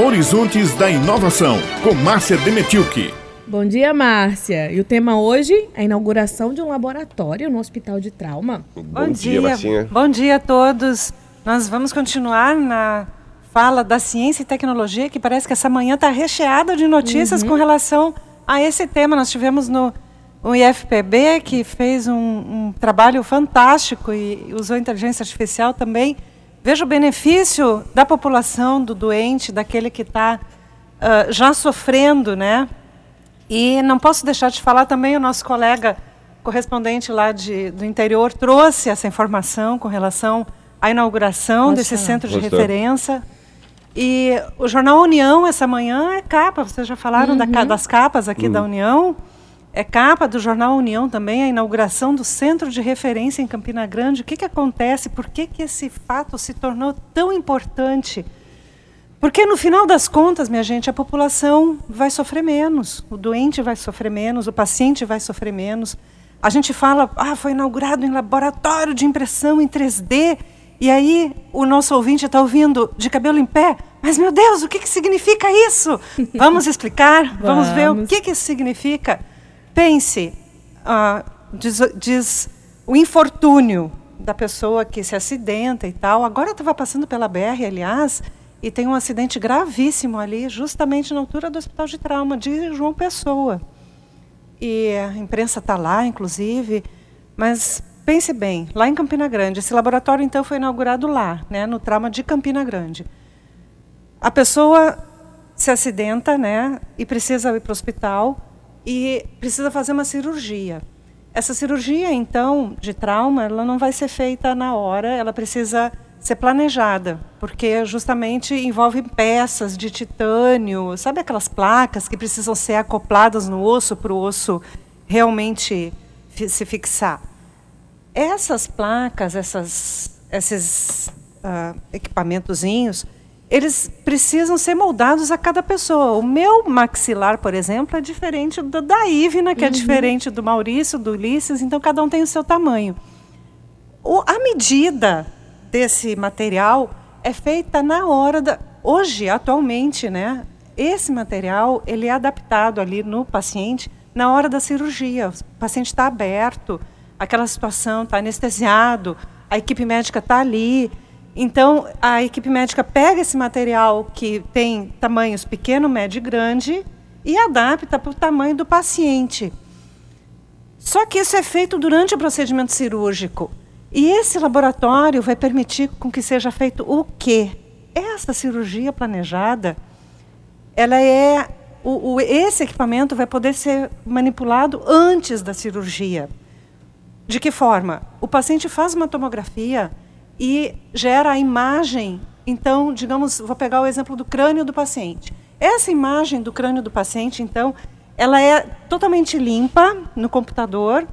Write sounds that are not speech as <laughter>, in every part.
Horizontes da Inovação, com Márcia Demetilke. Bom dia, Márcia. E o tema hoje é a inauguração de um laboratório no Hospital de Trauma. Bom, Bom dia, Marcinha. Bom dia a todos. Nós vamos continuar na fala da ciência e tecnologia, que parece que essa manhã está recheada de notícias uhum. com relação a esse tema. Nós tivemos no o IFPB, que fez um, um trabalho fantástico e usou inteligência artificial também. Veja o benefício da população, do doente, daquele que está uh, já sofrendo, né? E não posso deixar de falar também, o nosso colega correspondente lá de, do interior trouxe essa informação com relação à inauguração desse centro de referência. E o jornal União, essa manhã, é capa, vocês já falaram uhum. da, das capas aqui uhum. da União. É capa do jornal União também, a inauguração do centro de referência em Campina Grande. O que, que acontece? Por que, que esse fato se tornou tão importante? Porque no final das contas, minha gente, a população vai sofrer menos, o doente vai sofrer menos, o paciente vai sofrer menos. A gente fala, ah, foi inaugurado em laboratório de impressão em 3D, e aí o nosso ouvinte está ouvindo de cabelo em pé, mas meu Deus, o que, que significa isso? <laughs> Vamos explicar? Vamos, Vamos ver o que, que isso significa? Pense, uh, diz, diz o infortúnio da pessoa que se acidenta e tal. Agora estava passando pela BR, aliás, e tem um acidente gravíssimo ali, justamente na altura do Hospital de Trauma de João Pessoa. E a imprensa está lá, inclusive, mas pense bem, lá em Campina Grande, esse laboratório então foi inaugurado lá, né, no trauma de Campina Grande. A pessoa se acidenta, né, e precisa ir para o hospital e precisa fazer uma cirurgia. Essa cirurgia, então, de trauma, ela não vai ser feita na hora, ela precisa ser planejada, porque justamente envolve peças de titânio, sabe aquelas placas que precisam ser acopladas no osso para o osso realmente se fixar. Essas placas, essas, esses uh, equipamentozinhos, eles precisam ser moldados a cada pessoa. O meu maxilar, por exemplo, é diferente do da Ivna, que é uhum. é diferente do Maurício, do Ulisses, então cada um tem o seu tamanho. O, a medida desse material é feita na hora da hoje atualmente, né? Esse material ele é adaptado ali no paciente na hora da cirurgia. O paciente está aberto, aquela situação está anestesiado, a equipe médica está ali. Então a equipe médica pega esse material que tem tamanhos pequeno, médio e grande e adapta para o tamanho do paciente. Só que isso é feito durante o procedimento cirúrgico. E esse laboratório vai permitir com que seja feito o quê? Essa cirurgia planejada, ela é o, o, esse equipamento vai poder ser manipulado antes da cirurgia. De que forma? O paciente faz uma tomografia e gera a imagem. Então, digamos, vou pegar o exemplo do crânio do paciente. Essa imagem do crânio do paciente, então, ela é totalmente limpa no computador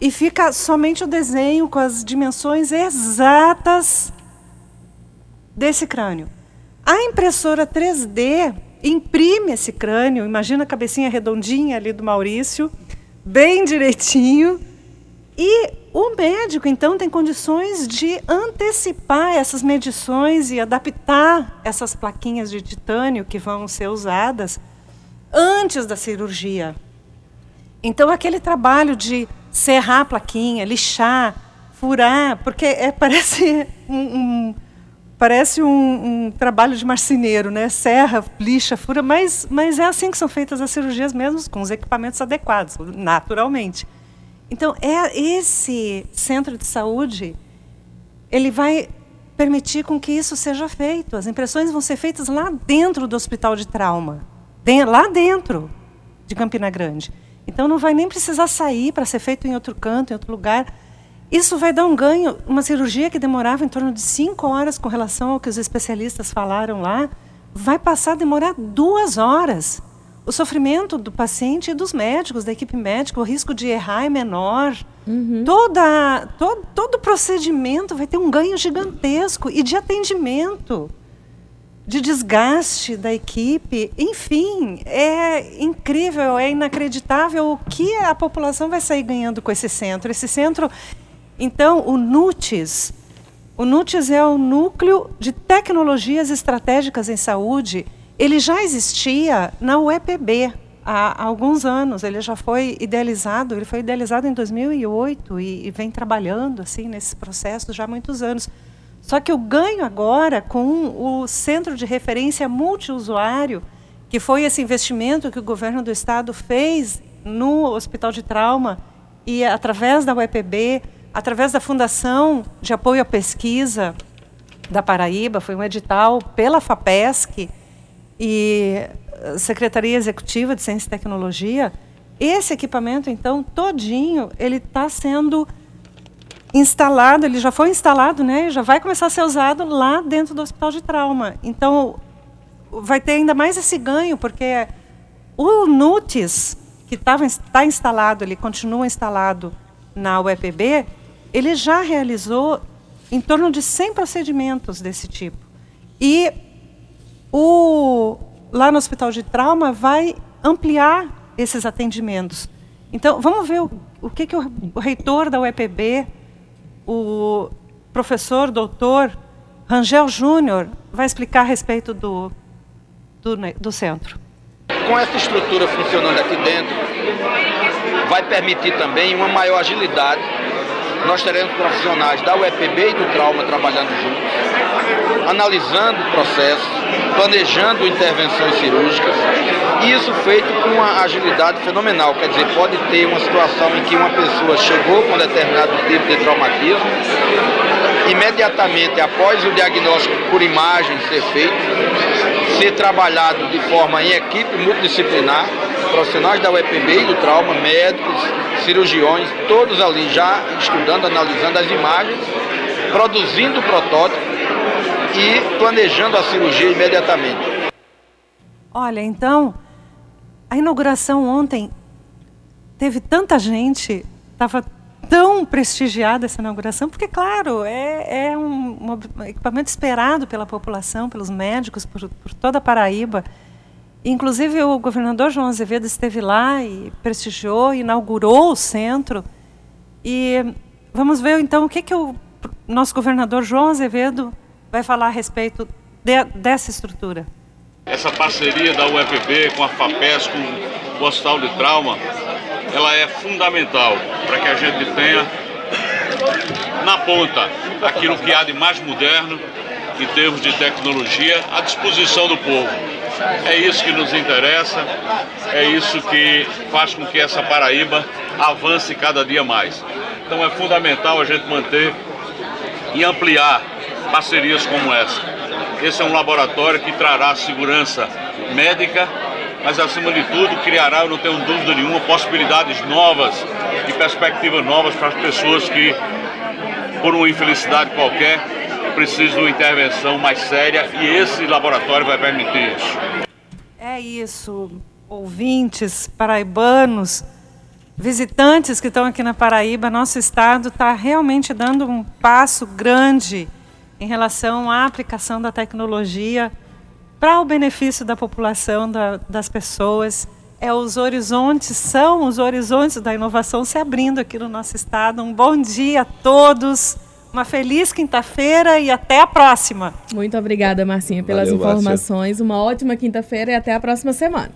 e fica somente o desenho com as dimensões exatas desse crânio. A impressora 3D imprime esse crânio, imagina a cabecinha redondinha ali do Maurício, bem direitinho, e o médico então tem condições de antecipar essas medições e adaptar essas plaquinhas de titânio que vão ser usadas antes da cirurgia. Então aquele trabalho de serrar a plaquinha, lixar, furar, porque é, <laughs> parece um, um parece um, um, trabalho de marceneiro, né? Serra, lixa, fura, mas, mas é assim que são feitas as cirurgias mesmo, com os equipamentos adequados, naturalmente. Então, é esse centro de saúde, ele vai permitir com que isso seja feito. As impressões vão ser feitas lá dentro do hospital de trauma, lá dentro de Campina Grande. Então não vai nem precisar sair para ser feito em outro canto, em outro lugar. Isso vai dar um ganho. Uma cirurgia que demorava em torno de cinco horas com relação ao que os especialistas falaram lá, vai passar a demorar duas horas. O sofrimento do paciente e dos médicos, da equipe médica, o risco de errar é menor. Uhum. Toda, todo, todo procedimento vai ter um ganho gigantesco e de atendimento de desgaste da equipe. Enfim, é incrível, é inacreditável o que a população vai sair ganhando com esse centro. Esse centro, então, o NUTES. O NUTES é o Núcleo de Tecnologias Estratégicas em Saúde. Ele já existia na UEPB há, alguns anos. Ele já foi idealizado, ele foi idealizado em 2008 e, e vem trabalhando assim nesse processo já há muitos anos. Só que o ganho agora com o centro de referência multiusuário, que foi esse investimento que o governo do estado fez no Hospital de Trauma e através da UEPB, através da Fundação de Apoio à Pesquisa da Paraíba, foi um edital pela FAPESC e Secretaria Executiva de Ciência e Tecnologia, esse equipamento, então, todinho, ele está sendo instalado, ele já foi instalado, né? Já vai começar a ser usado lá dentro do Hospital de Trauma. Então, vai ter ainda mais esse ganho, porque o NUTIS, que está instalado, ele continua instalado na UEPB, ele já realizou em torno de 100 procedimentos desse tipo. E o, lá no Hospital de Trauma vai ampliar esses atendimentos. Então, vamos ver o, o que, que o, reitor da UEPB, o professor doutor Rangel Júnior, vai explicar a respeito do, do, do centro. Com essa estrutura funcionando aqui dentro, vai permitir também uma maior agilidade. Nós teremos profissionais da UEPB e do trauma trabalhando juntos, analisando o processo, planejando intervenções cirúrgicas, e isso feito com uma agilidade fenomenal. Quer dizer, pode ter uma situação em que uma pessoa chegou com determinado tipo de traumatismo, imediatamente após o diagnóstico por imagem ser feito, ser trabalhado de forma em equipe multidisciplinar, profissionais da UEPB e do trauma, médicos, cirurgiões, todos ali já estudando, analisando as imagens, produzindo o protótipo e planejando a cirurgia imediatamente. Olha, então, a inauguração ontem teve tanta gente, estava tão prestigiada essa inauguração, porque, claro, é, é um, um, equipamento esperado pela população, pelos médicos, por, por toda a Paraíba. Inclusive, o governador João Azevedo esteve lá e prestigiou, inaugurou o centro. E vamos ver, então, o que, que o nosso governador João Azevedo vai falar a respeito de, dessa estrutura. Essa parceria da UFB com a FAPES, com o Hospital de Trauma, ela é fundamental para que a gente tenha na ponta aquilo que há de mais moderno em termos de tecnologia à disposição do povo. É isso que nos interessa, é isso que faz com que essa Paraíba avance cada dia mais. Então é fundamental a gente manter e ampliar parcerias como essa. Esse é um laboratório que trará segurança médica, mas acima de tudo criará, eu não tenho dúvida nenhuma, possibilidades novas e perspectivas novas para as pessoas que, por uma infelicidade qualquer, precisam de uma intervenção mais séria e esse laboratório vai permitir isso. É isso, ouvintes paraibanos, visitantes que estão aqui na Paraíba, nosso estado está realmente dando um passo grande em relação à aplicação da tecnologia para o benefício da população, da, das pessoas. É os horizontes, são os horizontes da inovação se abrindo aqui no nosso estado. Um bom dia a todos. Uma feliz quinta-feira e até a próxima. Muito obrigada, Marcinha, pelas Valeu, informações. Márcia. Uma ótima quinta-feira e até a próxima semana.